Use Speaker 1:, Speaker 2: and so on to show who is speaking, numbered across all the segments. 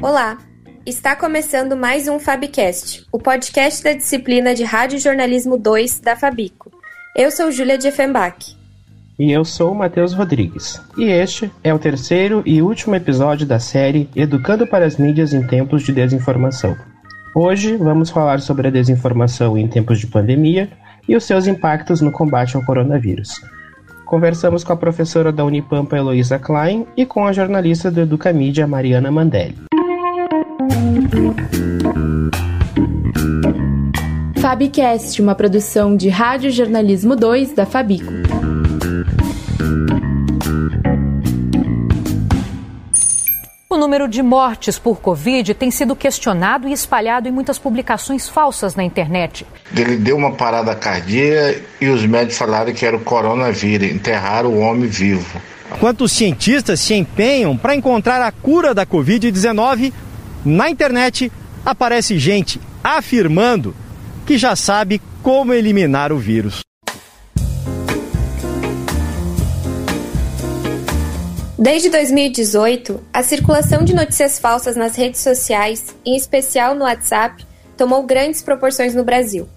Speaker 1: Olá, está começando mais um Fabcast, o podcast da disciplina de Rádio Jornalismo 2 da Fabico. Eu sou Júlia de Effenbach.
Speaker 2: E eu sou Matheus Rodrigues. E este é o terceiro e último episódio da série Educando para as Mídias em Tempos de Desinformação. Hoje vamos falar sobre a desinformação em tempos de pandemia e os seus impactos no combate ao coronavírus. Conversamos com a professora da Unipampa Heloísa Klein e com a jornalista do Educamídia Mariana Mandelli.
Speaker 3: Fabcast, uma produção de Rádio Jornalismo 2 da Fabico.
Speaker 4: O número de mortes por Covid tem sido questionado e espalhado em muitas publicações falsas na internet.
Speaker 5: Ele deu uma parada cardíaca e os médicos falaram que era o coronavírus, enterraram o homem vivo.
Speaker 6: Quantos cientistas se empenham para encontrar a cura da Covid-19, na internet aparece gente afirmando que já sabe como eliminar o vírus.
Speaker 1: Desde 2018, a circulação de notícias falsas nas redes sociais, em especial no WhatsApp, tomou grandes proporções no Brasil.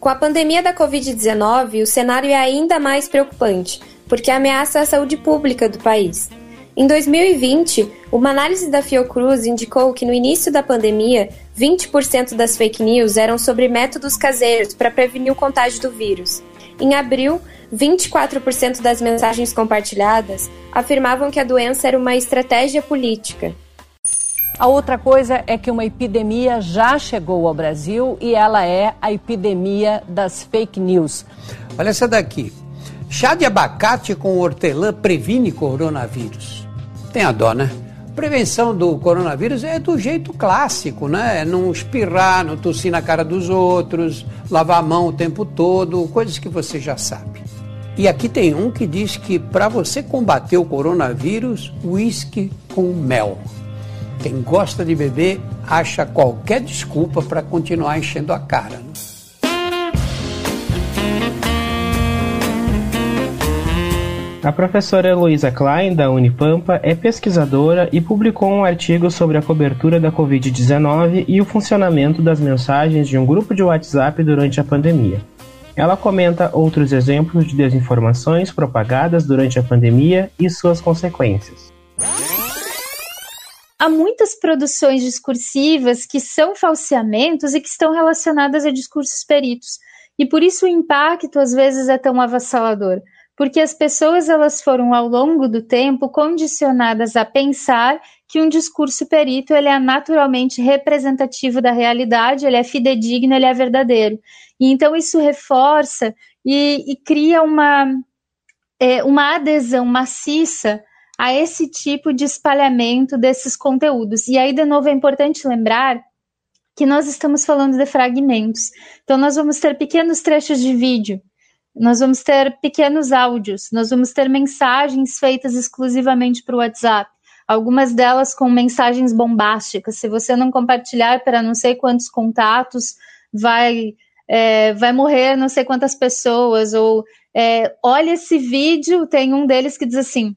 Speaker 1: Com a pandemia da Covid-19, o cenário é ainda mais preocupante, porque ameaça a saúde pública do país. Em 2020, uma análise da Fiocruz indicou que no início da pandemia, 20% das fake news eram sobre métodos caseiros para prevenir o contágio do vírus. Em abril, 24% das mensagens compartilhadas afirmavam que a doença era uma estratégia política.
Speaker 4: A outra coisa é que uma epidemia já chegou ao Brasil e ela é a epidemia das fake news.
Speaker 7: Olha essa daqui. Chá de abacate com hortelã previne coronavírus. Tem a dó, né? Prevenção do coronavírus é do jeito clássico, né? É não espirrar, não tossir na cara dos outros, lavar a mão o tempo todo, coisas que você já sabe. E aqui tem um que diz que para você combater o coronavírus, uísque com mel. Quem gosta de beber acha qualquer desculpa para continuar enchendo a cara. Né?
Speaker 2: A professora Heloísa Klein, da Unipampa, é pesquisadora e publicou um artigo sobre a cobertura da Covid-19 e o funcionamento das mensagens de um grupo de WhatsApp durante a pandemia. Ela comenta outros exemplos de desinformações propagadas durante a pandemia e suas consequências.
Speaker 8: Há muitas produções discursivas que são falseamentos e que estão relacionadas a discursos peritos. E por isso o impacto às vezes é tão avassalador, porque as pessoas elas foram ao longo do tempo condicionadas a pensar que um discurso perito ele é naturalmente representativo da realidade, ele é fidedigno, ele é verdadeiro. E então isso reforça e, e cria uma, é, uma adesão maciça a esse tipo de espalhamento desses conteúdos. E aí, de novo, é importante lembrar que nós estamos falando de fragmentos. Então, nós vamos ter pequenos trechos de vídeo, nós vamos ter pequenos áudios, nós vamos ter mensagens feitas exclusivamente para o WhatsApp. Algumas delas com mensagens bombásticas. Se você não compartilhar para não sei quantos contatos, vai é, vai morrer não sei quantas pessoas, ou é, olha esse vídeo, tem um deles que diz assim,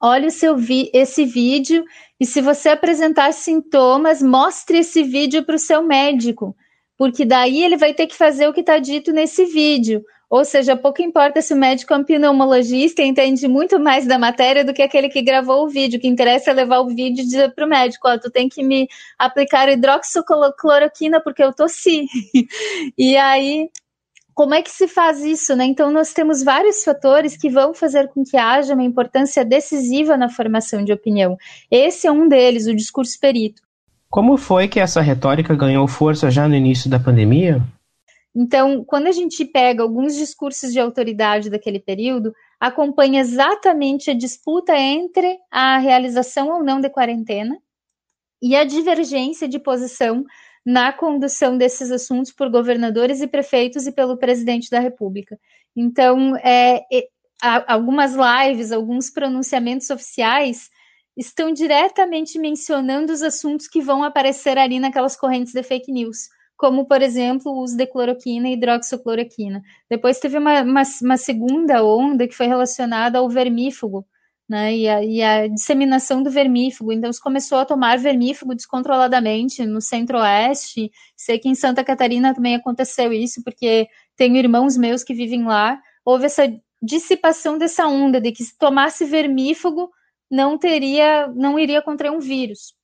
Speaker 8: olha seu vi esse vídeo e se você apresentar sintomas, mostre esse vídeo para o seu médico, porque daí ele vai ter que fazer o que está dito nesse vídeo. Ou seja, pouco importa se o médico é um pneumologista entende muito mais da matéria do que aquele que gravou o vídeo. O que interessa é levar o vídeo e dizer para o médico: ó, tu tem que me aplicar hidroxicloroquina porque eu tossi. e aí como é que se faz isso, né? Então, nós temos vários fatores que vão fazer com que haja uma importância decisiva na formação de opinião. Esse é um deles, o discurso perito.
Speaker 2: Como foi que essa retórica ganhou força já no início da pandemia?
Speaker 8: Então, quando a gente pega alguns discursos de autoridade daquele período, acompanha exatamente a disputa entre a realização ou não de quarentena e a divergência de posição na condução desses assuntos por governadores e prefeitos e pelo presidente da República. Então, é, é, algumas lives, alguns pronunciamentos oficiais estão diretamente mencionando os assuntos que vão aparecer ali naquelas correntes de fake news como, por exemplo, o uso de cloroquina e hidroxicloroquina. Depois teve uma, uma, uma segunda onda que foi relacionada ao vermífugo, né, e a, e a, disseminação do vermífugo. Então, se começou a tomar vermífugo descontroladamente no centro-oeste. Sei que em Santa Catarina também aconteceu isso, porque tenho irmãos meus que vivem lá. Houve essa dissipação dessa onda de que se tomasse vermífugo não teria, não iria contrair um vírus,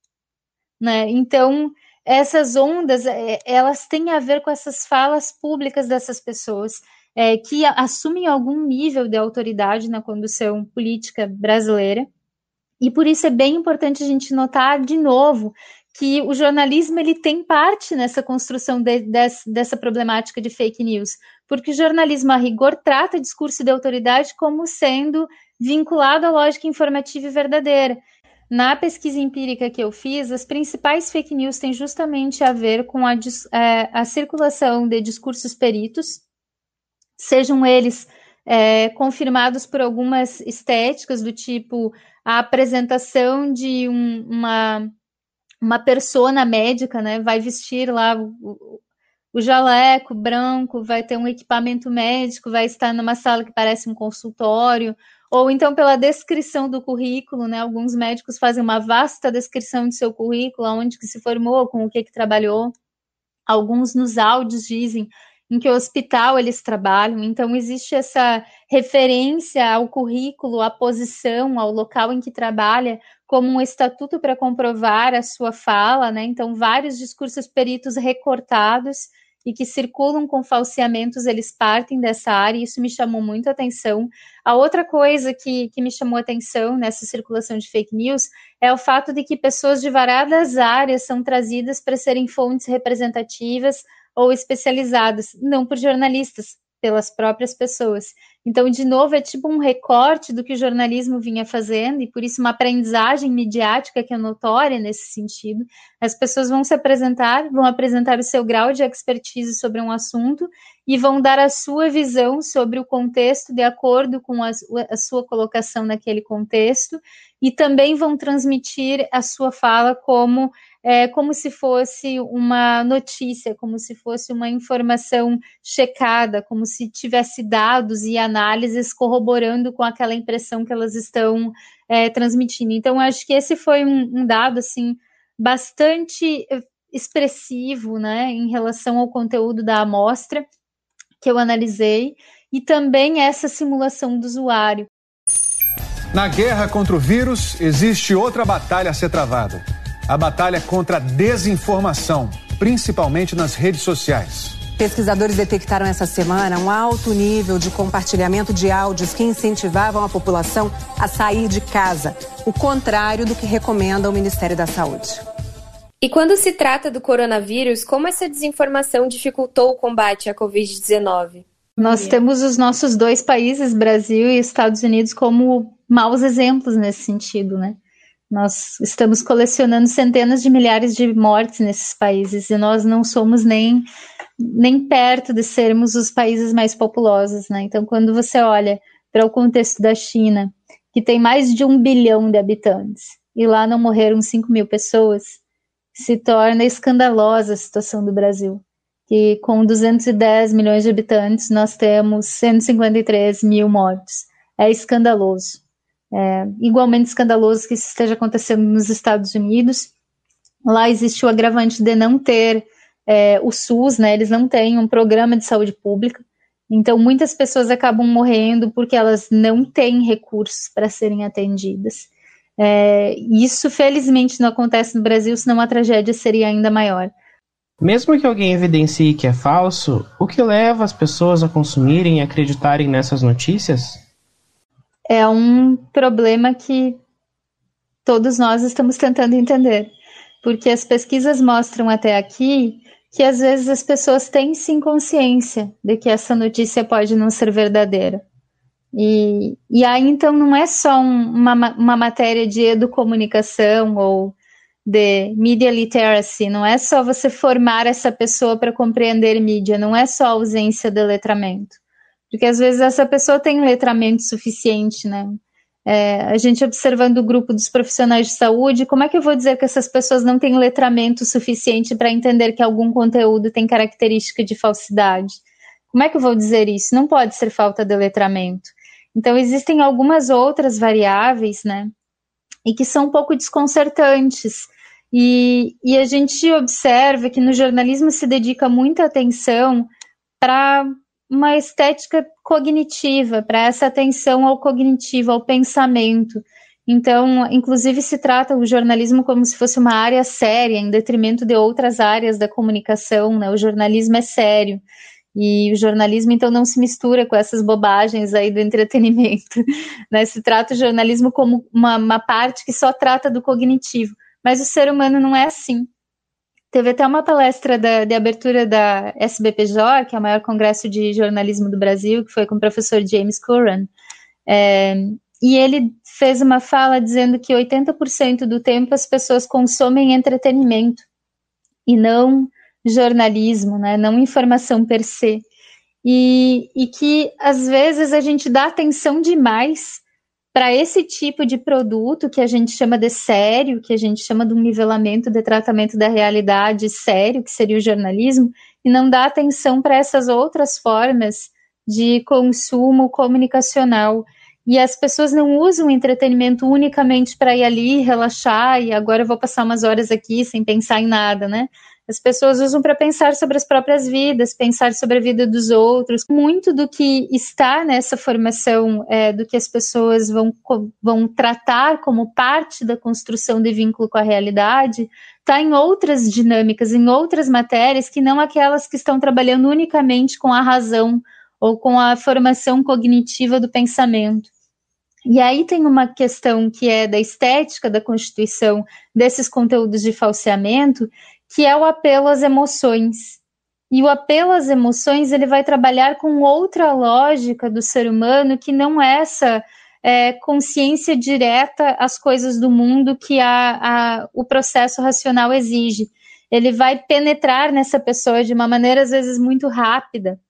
Speaker 8: né? Então essas ondas, é, elas têm a ver com essas falas públicas dessas pessoas é, que assumem algum nível de autoridade na condução política brasileira. E por isso é bem importante a gente notar de novo que o jornalismo ele tem parte nessa construção de, de, dessa problemática de fake news, porque o jornalismo a rigor trata discurso de autoridade como sendo vinculado à lógica informativa e verdadeira. Na pesquisa empírica que eu fiz, as principais fake news têm justamente a ver com a, é, a circulação de discursos peritos, sejam eles é, confirmados por algumas estéticas, do tipo a apresentação de um, uma, uma persona médica, né? Vai vestir lá o, o jaleco branco, vai ter um equipamento médico, vai estar numa sala que parece um consultório, ou então pela descrição do currículo, né? Alguns médicos fazem uma vasta descrição de seu currículo, onde que se formou, com o que que trabalhou. Alguns nos áudios dizem em que hospital eles trabalham. Então, existe essa referência ao currículo, à posição, ao local em que trabalha, como um estatuto para comprovar a sua fala, né? Então, vários discursos peritos recortados e que circulam com falseamentos, eles partem dessa área, e isso me chamou muito a atenção. A outra coisa que, que me chamou a atenção nessa circulação de fake news é o fato de que pessoas de variadas áreas são trazidas para serem fontes representativas ou especializadas, não por jornalistas, pelas próprias pessoas. Então, de novo, é tipo um recorte do que o jornalismo vinha fazendo, e por isso uma aprendizagem midiática que é notória nesse sentido. As pessoas vão se apresentar, vão apresentar o seu grau de expertise sobre um assunto e vão dar a sua visão sobre o contexto de acordo com a, a sua colocação naquele contexto, e também vão transmitir a sua fala como é, como se fosse uma notícia, como se fosse uma informação checada, como se tivesse dados e análises corroborando com aquela impressão que elas estão é, transmitindo. Então, acho que esse foi um, um dado assim bastante expressivo, né, em relação ao conteúdo da amostra que eu analisei e também essa simulação do usuário.
Speaker 9: Na guerra contra o vírus, existe outra batalha a ser travada a batalha contra a desinformação, principalmente nas redes sociais.
Speaker 10: Pesquisadores detectaram essa semana um alto nível de compartilhamento de áudios que incentivavam a população a sair de casa, o contrário do que recomenda o Ministério da Saúde.
Speaker 1: E quando se trata do coronavírus, como essa desinformação dificultou o combate à Covid-19?
Speaker 8: Nós temos os nossos dois países, Brasil e Estados Unidos, como maus exemplos nesse sentido, né? Nós estamos colecionando centenas de milhares de mortes nesses países e nós não somos nem, nem perto de sermos os países mais populosos, né? Então, quando você olha para o contexto da China, que tem mais de um bilhão de habitantes, e lá não morreram 5 mil pessoas, se torna escandalosa a situação do Brasil. Que com 210 milhões de habitantes, nós temos 153 mil mortos. É escandaloso. É, igualmente escandaloso que isso esteja acontecendo nos Estados Unidos. Lá existe o agravante de não ter é, o SUS, né? Eles não têm um programa de saúde pública. Então, muitas pessoas acabam morrendo porque elas não têm recursos para serem atendidas. É, isso, felizmente, não acontece no Brasil, senão a tragédia seria ainda maior.
Speaker 2: Mesmo que alguém evidencie que é falso, o que leva as pessoas a consumirem e acreditarem nessas notícias?
Speaker 8: é um problema que todos nós estamos tentando entender. Porque as pesquisas mostram até aqui que às vezes as pessoas têm sim consciência de que essa notícia pode não ser verdadeira. E, e aí então não é só um, uma, uma matéria de educomunicação ou de media literacy, não é só você formar essa pessoa para compreender mídia, não é só ausência de letramento. Porque às vezes essa pessoa tem letramento suficiente, né? É, a gente observando o grupo dos profissionais de saúde, como é que eu vou dizer que essas pessoas não têm letramento suficiente para entender que algum conteúdo tem característica de falsidade? Como é que eu vou dizer isso? Não pode ser falta de letramento. Então, existem algumas outras variáveis, né? E que são um pouco desconcertantes. E, e a gente observa que no jornalismo se dedica muita atenção para uma estética cognitiva, para essa atenção ao cognitivo, ao pensamento. Então, inclusive, se trata o jornalismo como se fosse uma área séria, em detrimento de outras áreas da comunicação, né? O jornalismo é sério. E o jornalismo, então, não se mistura com essas bobagens aí do entretenimento. Né? Se trata o jornalismo como uma, uma parte que só trata do cognitivo. Mas o ser humano não é assim. Teve até uma palestra da, de abertura da SBPJ, que é o maior congresso de jornalismo do Brasil, que foi com o professor James Curran. É, e ele fez uma fala dizendo que 80% do tempo as pessoas consomem entretenimento e não jornalismo, né, não informação per se. E, e que às vezes a gente dá atenção demais para esse tipo de produto que a gente chama de sério, que a gente chama de um nivelamento de tratamento da realidade sério, que seria o jornalismo, e não dá atenção para essas outras formas de consumo comunicacional. E as pessoas não usam o entretenimento unicamente para ir ali, relaxar, e agora eu vou passar umas horas aqui sem pensar em nada, né? As pessoas usam para pensar sobre as próprias vidas, pensar sobre a vida dos outros. Muito do que está nessa formação, é, do que as pessoas vão, vão tratar como parte da construção de vínculo com a realidade, está em outras dinâmicas, em outras matérias, que não aquelas que estão trabalhando unicamente com a razão ou com a formação cognitiva do pensamento. E aí tem uma questão que é da estética da constituição desses conteúdos de falseamento, que é o apelo às emoções. E o apelo às emoções ele vai trabalhar com outra lógica do ser humano que não é essa é, consciência direta às coisas do mundo que a, a, o processo racional exige. Ele vai penetrar nessa pessoa de uma maneira às vezes muito rápida,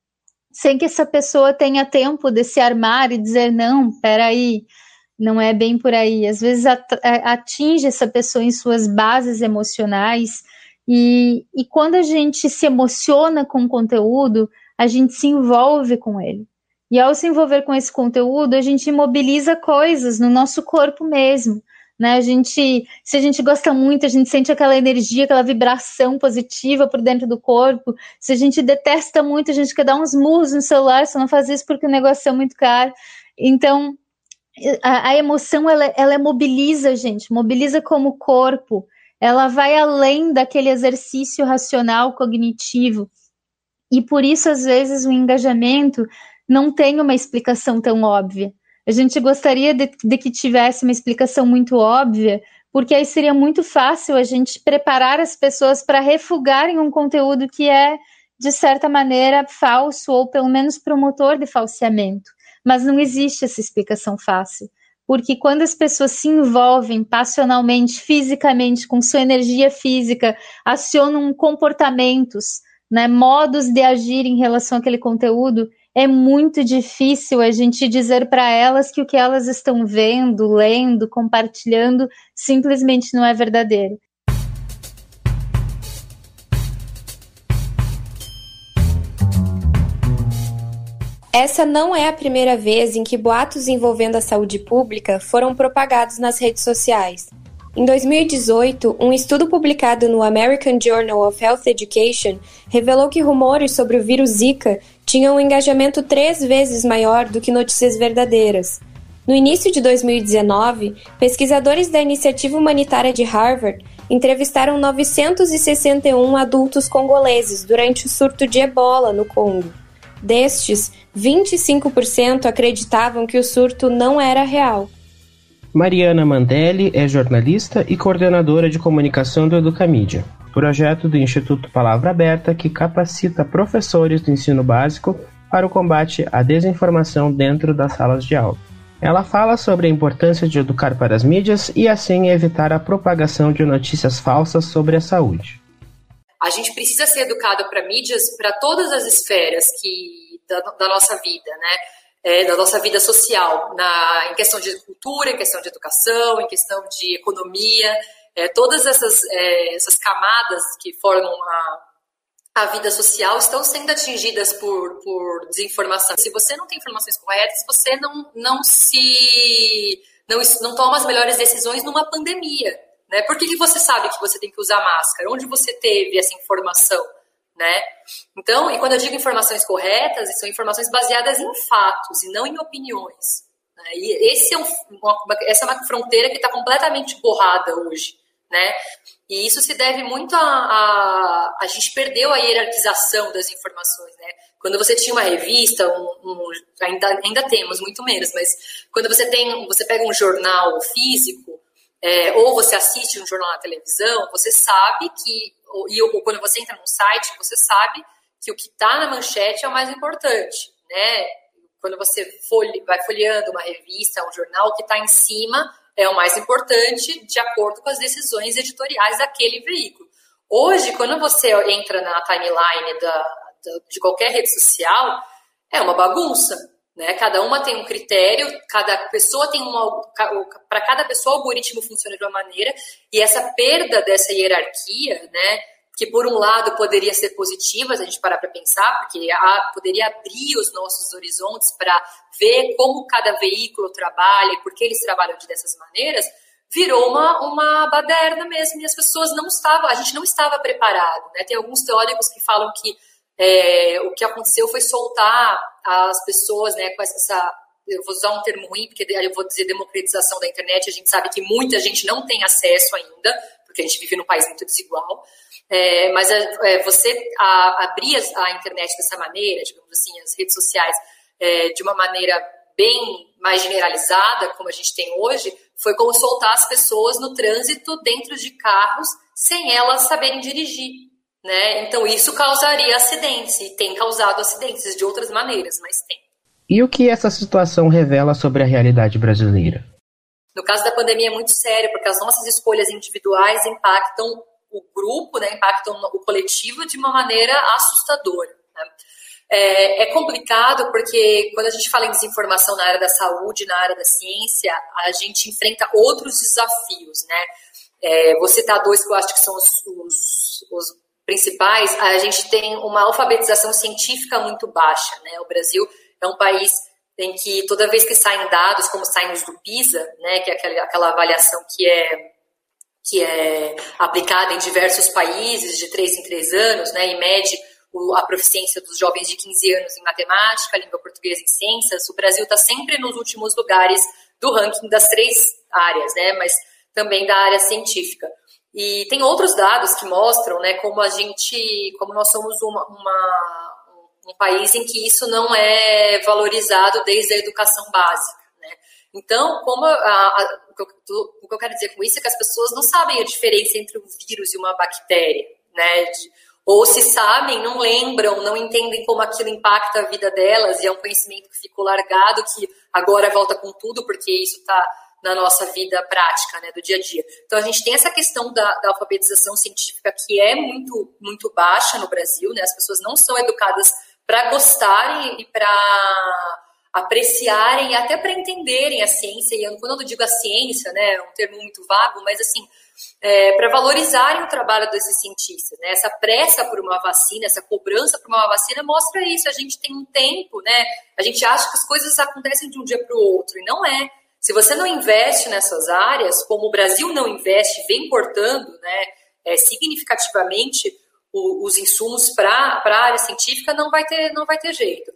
Speaker 8: sem que essa pessoa tenha tempo de se armar e dizer não, peraí, não é bem por aí. Às vezes atinge essa pessoa em suas bases emocionais e, e quando a gente se emociona com o conteúdo, a gente se envolve com ele. E ao se envolver com esse conteúdo, a gente mobiliza coisas no nosso corpo mesmo. Né? A gente, se a gente gosta muito, a gente sente aquela energia, aquela vibração positiva por dentro do corpo. Se a gente detesta muito, a gente quer dar uns murros no celular, só não faz isso porque o negócio é muito caro. Então, a, a emoção, ela, ela mobiliza a gente, mobiliza como corpo ela vai além daquele exercício racional cognitivo. E por isso, às vezes, o engajamento não tem uma explicação tão óbvia. A gente gostaria de, de que tivesse uma explicação muito óbvia, porque aí seria muito fácil a gente preparar as pessoas para refugarem um conteúdo que é, de certa maneira, falso ou pelo menos promotor de falseamento. Mas não existe essa explicação fácil porque quando as pessoas se envolvem passionalmente, fisicamente, com sua energia física, acionam comportamentos, né, modos de agir em relação àquele conteúdo, é muito difícil a gente dizer para elas que o que elas estão vendo, lendo, compartilhando, simplesmente não é verdadeiro.
Speaker 1: Essa não é a primeira vez em que boatos envolvendo a saúde pública foram propagados nas redes sociais. Em 2018, um estudo publicado no American Journal of Health Education revelou que rumores sobre o vírus Zika tinham um engajamento três vezes maior do que notícias verdadeiras. No início de 2019, pesquisadores da iniciativa humanitária de Harvard entrevistaram 961 adultos congoleses durante o surto de ebola no Congo. Destes, 25% acreditavam que o surto não era real.
Speaker 2: Mariana Mandelli é jornalista e coordenadora de comunicação do Educamídia, projeto do Instituto Palavra Aberta que capacita professores do ensino básico para o combate à desinformação dentro das salas de aula. Ela fala sobre a importância de educar para as mídias e assim evitar a propagação de notícias falsas sobre a saúde
Speaker 11: a gente precisa ser educado para mídias para todas as esferas que da, da, nossa vida, né? é, da nossa vida social, na, em questão de cultura, em questão de educação, em questão de economia, é, todas essas, é, essas camadas que formam a, a vida social estão sendo atingidas por, por desinformação. Se você não tem informações corretas, você não, não se não, não toma as melhores decisões numa pandemia. Né? Por que, que você sabe que você tem que usar máscara? Onde você teve essa informação? Né? Então, e quando eu digo informações corretas, são informações baseadas em fatos e não em opiniões. Né? E esse é um, uma, essa é uma fronteira que está completamente borrada hoje. Né? E isso se deve muito a, a, a gente perdeu a hierarquização das informações, né? Quando você tinha uma revista, um, um, ainda, ainda temos muito menos, mas quando você tem, você pega um jornal físico, é, ou você assiste um jornal na televisão, você sabe que, ou, e ou, quando você entra num site, você sabe que o que está na manchete é o mais importante, né? Quando você folhe, vai folheando uma revista, um jornal, o que está em cima é o mais importante de acordo com as decisões editoriais daquele veículo. Hoje, quando você entra na timeline da, da, de qualquer rede social, é uma bagunça. Né? Cada uma tem um critério, cada pessoa tem uma. Para cada pessoa, o algoritmo funciona de uma maneira, e essa perda dessa hierarquia, né, que por um lado poderia ser positiva, se a gente parar para pensar, porque a, poderia abrir os nossos horizontes para ver como cada veículo trabalha e por que eles trabalham de dessas maneiras, virou uma, uma baderna mesmo, e as pessoas não estavam, a gente não estava preparado. Né? Tem alguns teóricos que falam que é, o que aconteceu foi soltar as pessoas né, com essa eu vou usar um termo ruim, porque eu vou dizer democratização da internet, a gente sabe que muita gente não tem acesso ainda, porque a gente vive num país muito desigual. É, mas é, é, você a, abrir a internet dessa maneira, digamos assim, as redes sociais, é, de uma maneira bem mais generalizada, como a gente tem hoje, foi como soltar as pessoas no trânsito dentro de carros sem elas saberem dirigir. Né? Então isso causaria acidentes e tem causado acidentes de outras maneiras, mas tem.
Speaker 2: E o que essa situação revela sobre a realidade brasileira?
Speaker 11: No caso da pandemia é muito sério, porque as nossas escolhas individuais impactam o grupo, né, impactam o coletivo de uma maneira assustadora. Né? É, é, complicado porque quando a gente fala em desinformação na área da saúde, na área da ciência, a gente enfrenta outros desafios, né? É, vou citar dois que eu acho que são os, os, os principais. A gente tem uma alfabetização científica muito baixa, né? O Brasil é um país em que toda vez que saem dados, como saem os do PISA, né, que é aquela, aquela avaliação que é que é aplicada em diversos países de três em três anos, né, e mede a proficiência dos jovens de 15 anos em matemática, língua portuguesa e ciências, o Brasil está sempre nos últimos lugares do ranking das três áreas, né, mas também da área científica. E tem outros dados que mostram, né, como a gente, como nós somos uma, uma um país em que isso não é valorizado desde a educação básica. Então, como a, a, o, que eu, o, que eu, quero dizer com isso é que as pessoas não sabem a diferença entre um vírus e uma bactéria, né? De, ou se sabem, não lembram, não entendem como aquilo impacta a vida delas, e é um conhecimento que ficou largado, que agora volta com tudo, porque isso está na nossa vida prática, né, do dia a dia. Então, a gente tem essa questão da, da alfabetização científica que é muito, muito baixa no Brasil, né? As pessoas não são educadas para gostarem e para apreciarem e até para entenderem a ciência, e quando eu digo a ciência, né, é um termo muito vago, mas assim, é, para valorizarem o trabalho desses cientistas. Né? Essa pressa por uma vacina, essa cobrança por uma vacina mostra isso. A gente tem um tempo, né? A gente acha que as coisas acontecem de um dia para o outro, e não é. Se você não investe nessas áreas, como o Brasil não investe, vem cortando né, é, significativamente o, os insumos para a área científica, não vai ter, não vai ter jeito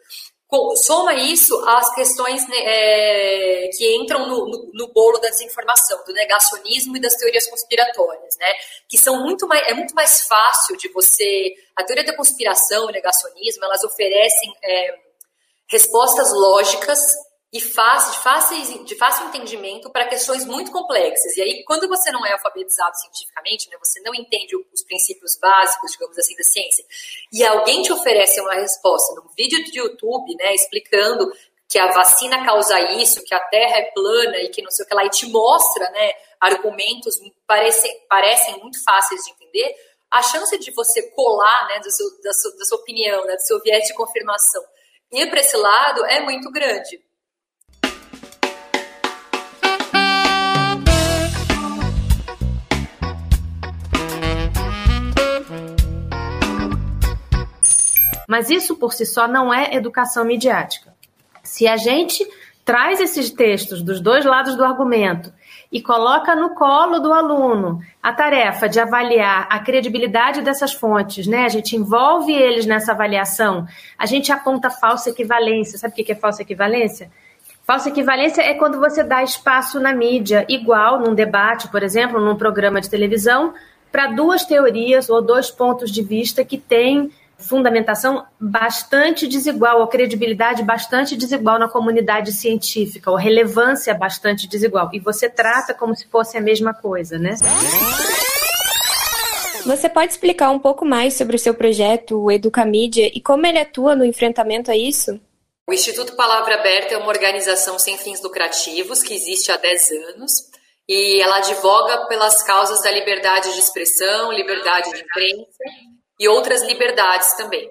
Speaker 11: soma isso às questões né, é, que entram no, no, no, bolo da desinformação, do negacionismo e das teorias conspiratórias, né? Que são muito mais, é muito mais fácil de você. A teoria da conspiração e o negacionismo, elas oferecem é, respostas lógicas e fácil, de, fácil, de fácil entendimento para questões muito complexas. E aí, quando você não é alfabetizado cientificamente, né, você não entende os princípios básicos, digamos assim, da ciência, e alguém te oferece uma resposta num vídeo de YouTube, né, explicando que a vacina causa isso, que a Terra é plana e que não sei o que lá, e te mostra né, argumentos parece, parecem muito fáceis de entender, a chance de você colar né, do seu, da, sua, da sua opinião, né, do seu viés de confirmação ir para esse lado é muito grande.
Speaker 12: Mas isso por si só não é educação midiática. Se a gente traz esses textos dos dois lados do argumento e coloca no colo do aluno a tarefa de avaliar a credibilidade dessas fontes, né? A gente envolve eles nessa avaliação, a gente aponta falsa equivalência. Sabe o que é falsa equivalência? Falsa equivalência é quando você dá espaço na mídia, igual num debate, por exemplo, num programa de televisão, para duas teorias ou dois pontos de vista que têm fundamentação bastante desigual, ou credibilidade bastante desigual na comunidade científica, ou relevância bastante desigual. E você trata como se fosse a mesma coisa, né?
Speaker 1: Você pode explicar um pouco mais sobre o seu projeto, o Educamídia, e como ele atua no enfrentamento a isso?
Speaker 11: O Instituto Palavra Aberta é uma organização sem fins lucrativos que existe há 10 anos e ela advoga pelas causas da liberdade de expressão, liberdade de imprensa e outras liberdades também.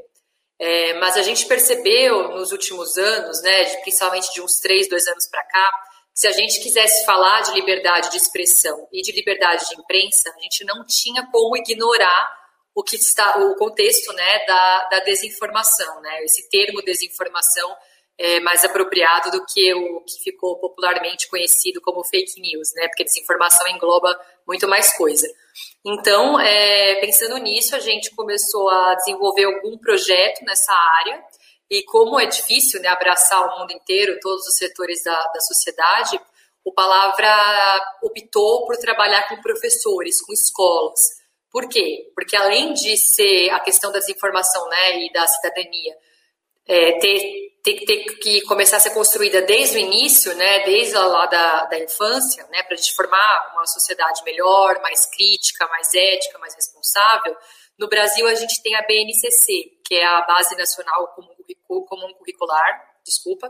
Speaker 11: É, mas a gente percebeu nos últimos anos, né, principalmente de uns três, dois anos para cá, que se a gente quisesse falar de liberdade de expressão e de liberdade de imprensa, a gente não tinha como ignorar o que está o contexto né, da, da desinformação, né, esse termo desinformação é mais apropriado do que o que ficou popularmente conhecido como fake news, né, porque desinformação engloba muito mais coisa. Então, é, pensando nisso, a gente começou a desenvolver algum projeto nessa área. E como é difícil né, abraçar o mundo inteiro, todos os setores da, da sociedade, o Palavra optou por trabalhar com professores, com escolas. Por quê? Porque além de ser a questão da desinformação né, e da cidadania, é, ter que ter que começar a ser construída desde o início, né, desde lá da, da infância, né, para a gente formar uma sociedade melhor, mais crítica, mais ética, mais responsável. No Brasil, a gente tem a BNCC, que é a Base Nacional Comum Curricular, desculpa,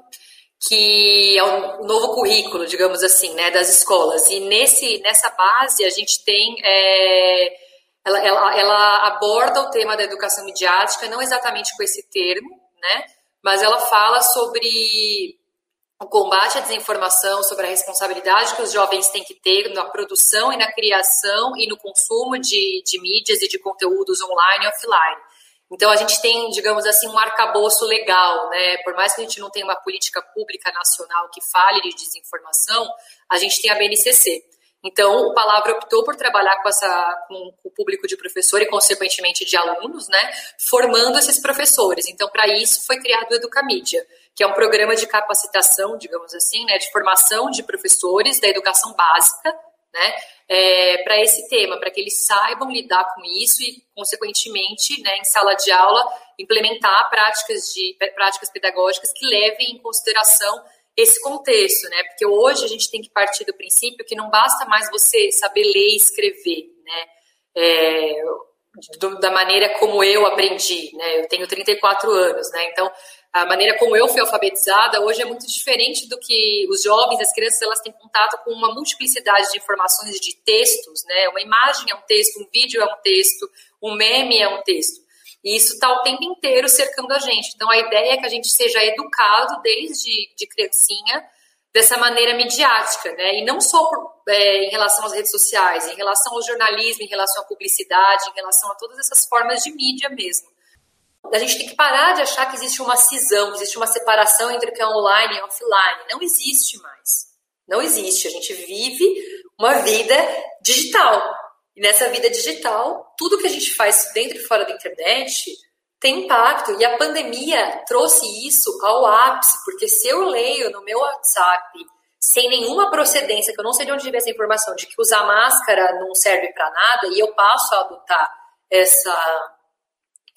Speaker 11: que é o novo currículo, digamos assim, né, das escolas. E nesse, nessa base, a gente tem. É, ela, ela, ela aborda o tema da educação midiática, não exatamente com esse termo, né? mas ela fala sobre o combate à desinformação, sobre a responsabilidade que os jovens têm que ter na produção e na criação e no consumo de, de mídias e de conteúdos online e offline. Então a gente tem, digamos assim, um arcabouço legal, né? Por mais que a gente não tenha uma política pública nacional que fale de desinformação, a gente tem a BNCC. Então, o Palavra optou por trabalhar com, essa, com o público de professor e, consequentemente, de alunos, né, formando esses professores. Então, para isso, foi criado o Educamídia, que é um programa de capacitação, digamos assim, né, de formação de professores da educação básica, né, é, para esse tema, para que eles saibam lidar com isso e, consequentemente, né, em sala de aula, implementar práticas, de, práticas pedagógicas que levem em consideração esse contexto, né? Porque hoje a gente tem que partir do princípio que não basta mais você saber ler e escrever, né? É, do, da maneira como eu aprendi, né? Eu tenho 34 anos, né? Então, a maneira como eu fui alfabetizada hoje é muito diferente do que os jovens, as crianças, elas têm contato com uma multiplicidade de informações de textos, né? Uma imagem é um texto, um vídeo é um texto, um meme é um texto. E isso está o tempo inteiro cercando a gente. Então, a ideia é que a gente seja educado desde de criancinha dessa maneira midiática, né? E não só por, é, em relação às redes sociais, em relação ao jornalismo, em relação à publicidade, em relação a todas essas formas de mídia mesmo. A gente tem que parar de achar que existe uma cisão, existe uma separação entre o que é online e offline. Não existe mais. Não existe. A gente vive uma vida digital. E nessa vida digital, tudo que a gente faz dentro e fora da internet tem impacto. E a pandemia trouxe isso ao ápice, porque se eu leio no meu WhatsApp, sem nenhuma procedência, que eu não sei de onde veio essa informação, de que usar máscara não serve para nada, e eu passo a adotar essa,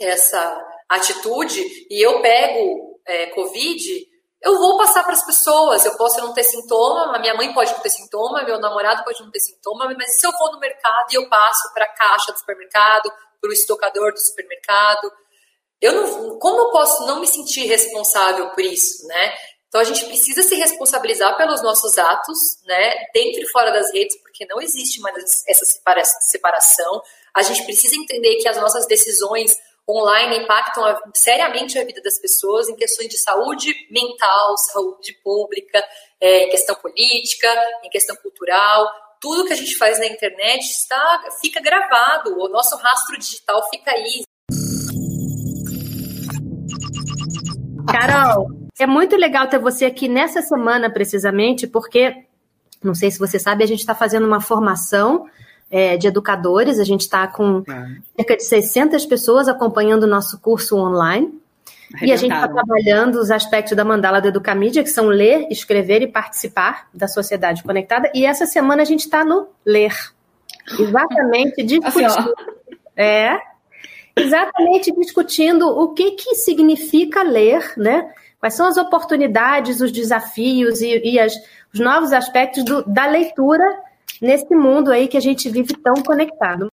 Speaker 11: essa atitude, e eu pego é, Covid, eu vou passar para as pessoas. Eu posso não ter sintoma, minha mãe pode não ter sintoma, meu namorado pode não ter sintoma, mas se eu vou no mercado e eu passo para a caixa do supermercado, para o estocador do supermercado, eu não, como eu posso não me sentir responsável por isso, né? Então a gente precisa se responsabilizar pelos nossos atos, né, dentro e fora das redes, porque não existe mais essa separação. A gente precisa entender que as nossas decisões online impactam seriamente a vida das pessoas em questões de saúde mental, saúde pública, é, questão política, em questão cultural. Tudo que a gente faz na internet está, fica gravado, o nosso rastro digital fica aí.
Speaker 12: Carol, é muito legal ter você aqui nessa semana, precisamente, porque, não sei se você sabe, a gente está fazendo uma formação é, de educadores, a gente está com é. cerca de 600 pessoas acompanhando o nosso curso online. E a gente está trabalhando os aspectos da mandala do Educamídia, que são ler, escrever e participar da sociedade conectada. E essa semana a gente está no ler. Exatamente, discutindo. Assim, é, exatamente discutindo o que, que significa ler, né? Quais são as oportunidades, os desafios e, e as, os novos aspectos do, da leitura nesse mundo aí que a gente vive tão conectado.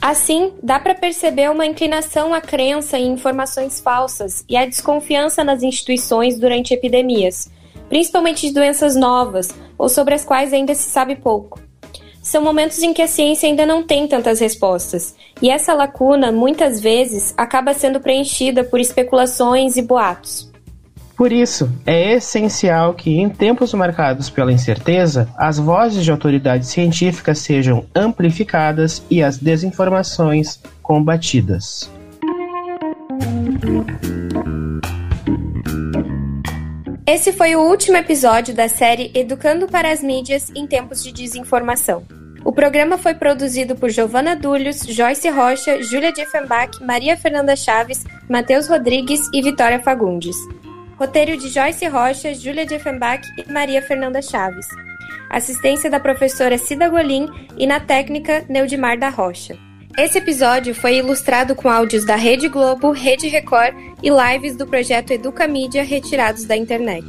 Speaker 1: Assim, dá para perceber uma inclinação à crença em informações falsas e à desconfiança nas instituições durante epidemias, principalmente de doenças novas ou sobre as quais ainda se sabe pouco. São momentos em que a ciência ainda não tem tantas respostas, e essa lacuna, muitas vezes, acaba sendo preenchida por especulações e boatos.
Speaker 2: Por isso, é essencial que, em tempos marcados pela incerteza, as vozes de autoridades científicas sejam amplificadas e as desinformações combatidas.
Speaker 1: Esse foi o último episódio da série Educando para as Mídias em Tempos de Desinformação. O programa foi produzido por Giovana Dulhos, Joyce Rocha, Júlia Diefenbach, Maria Fernanda Chaves, Matheus Rodrigues e Vitória Fagundes. Roteiro de Joyce Rocha, Júlia Diefenbach e Maria Fernanda Chaves. Assistência da professora Cida Golim e na técnica Neudimar da Rocha. Esse episódio foi ilustrado com áudios da Rede Globo, Rede Record e lives do projeto Educa Mídia retirados da internet.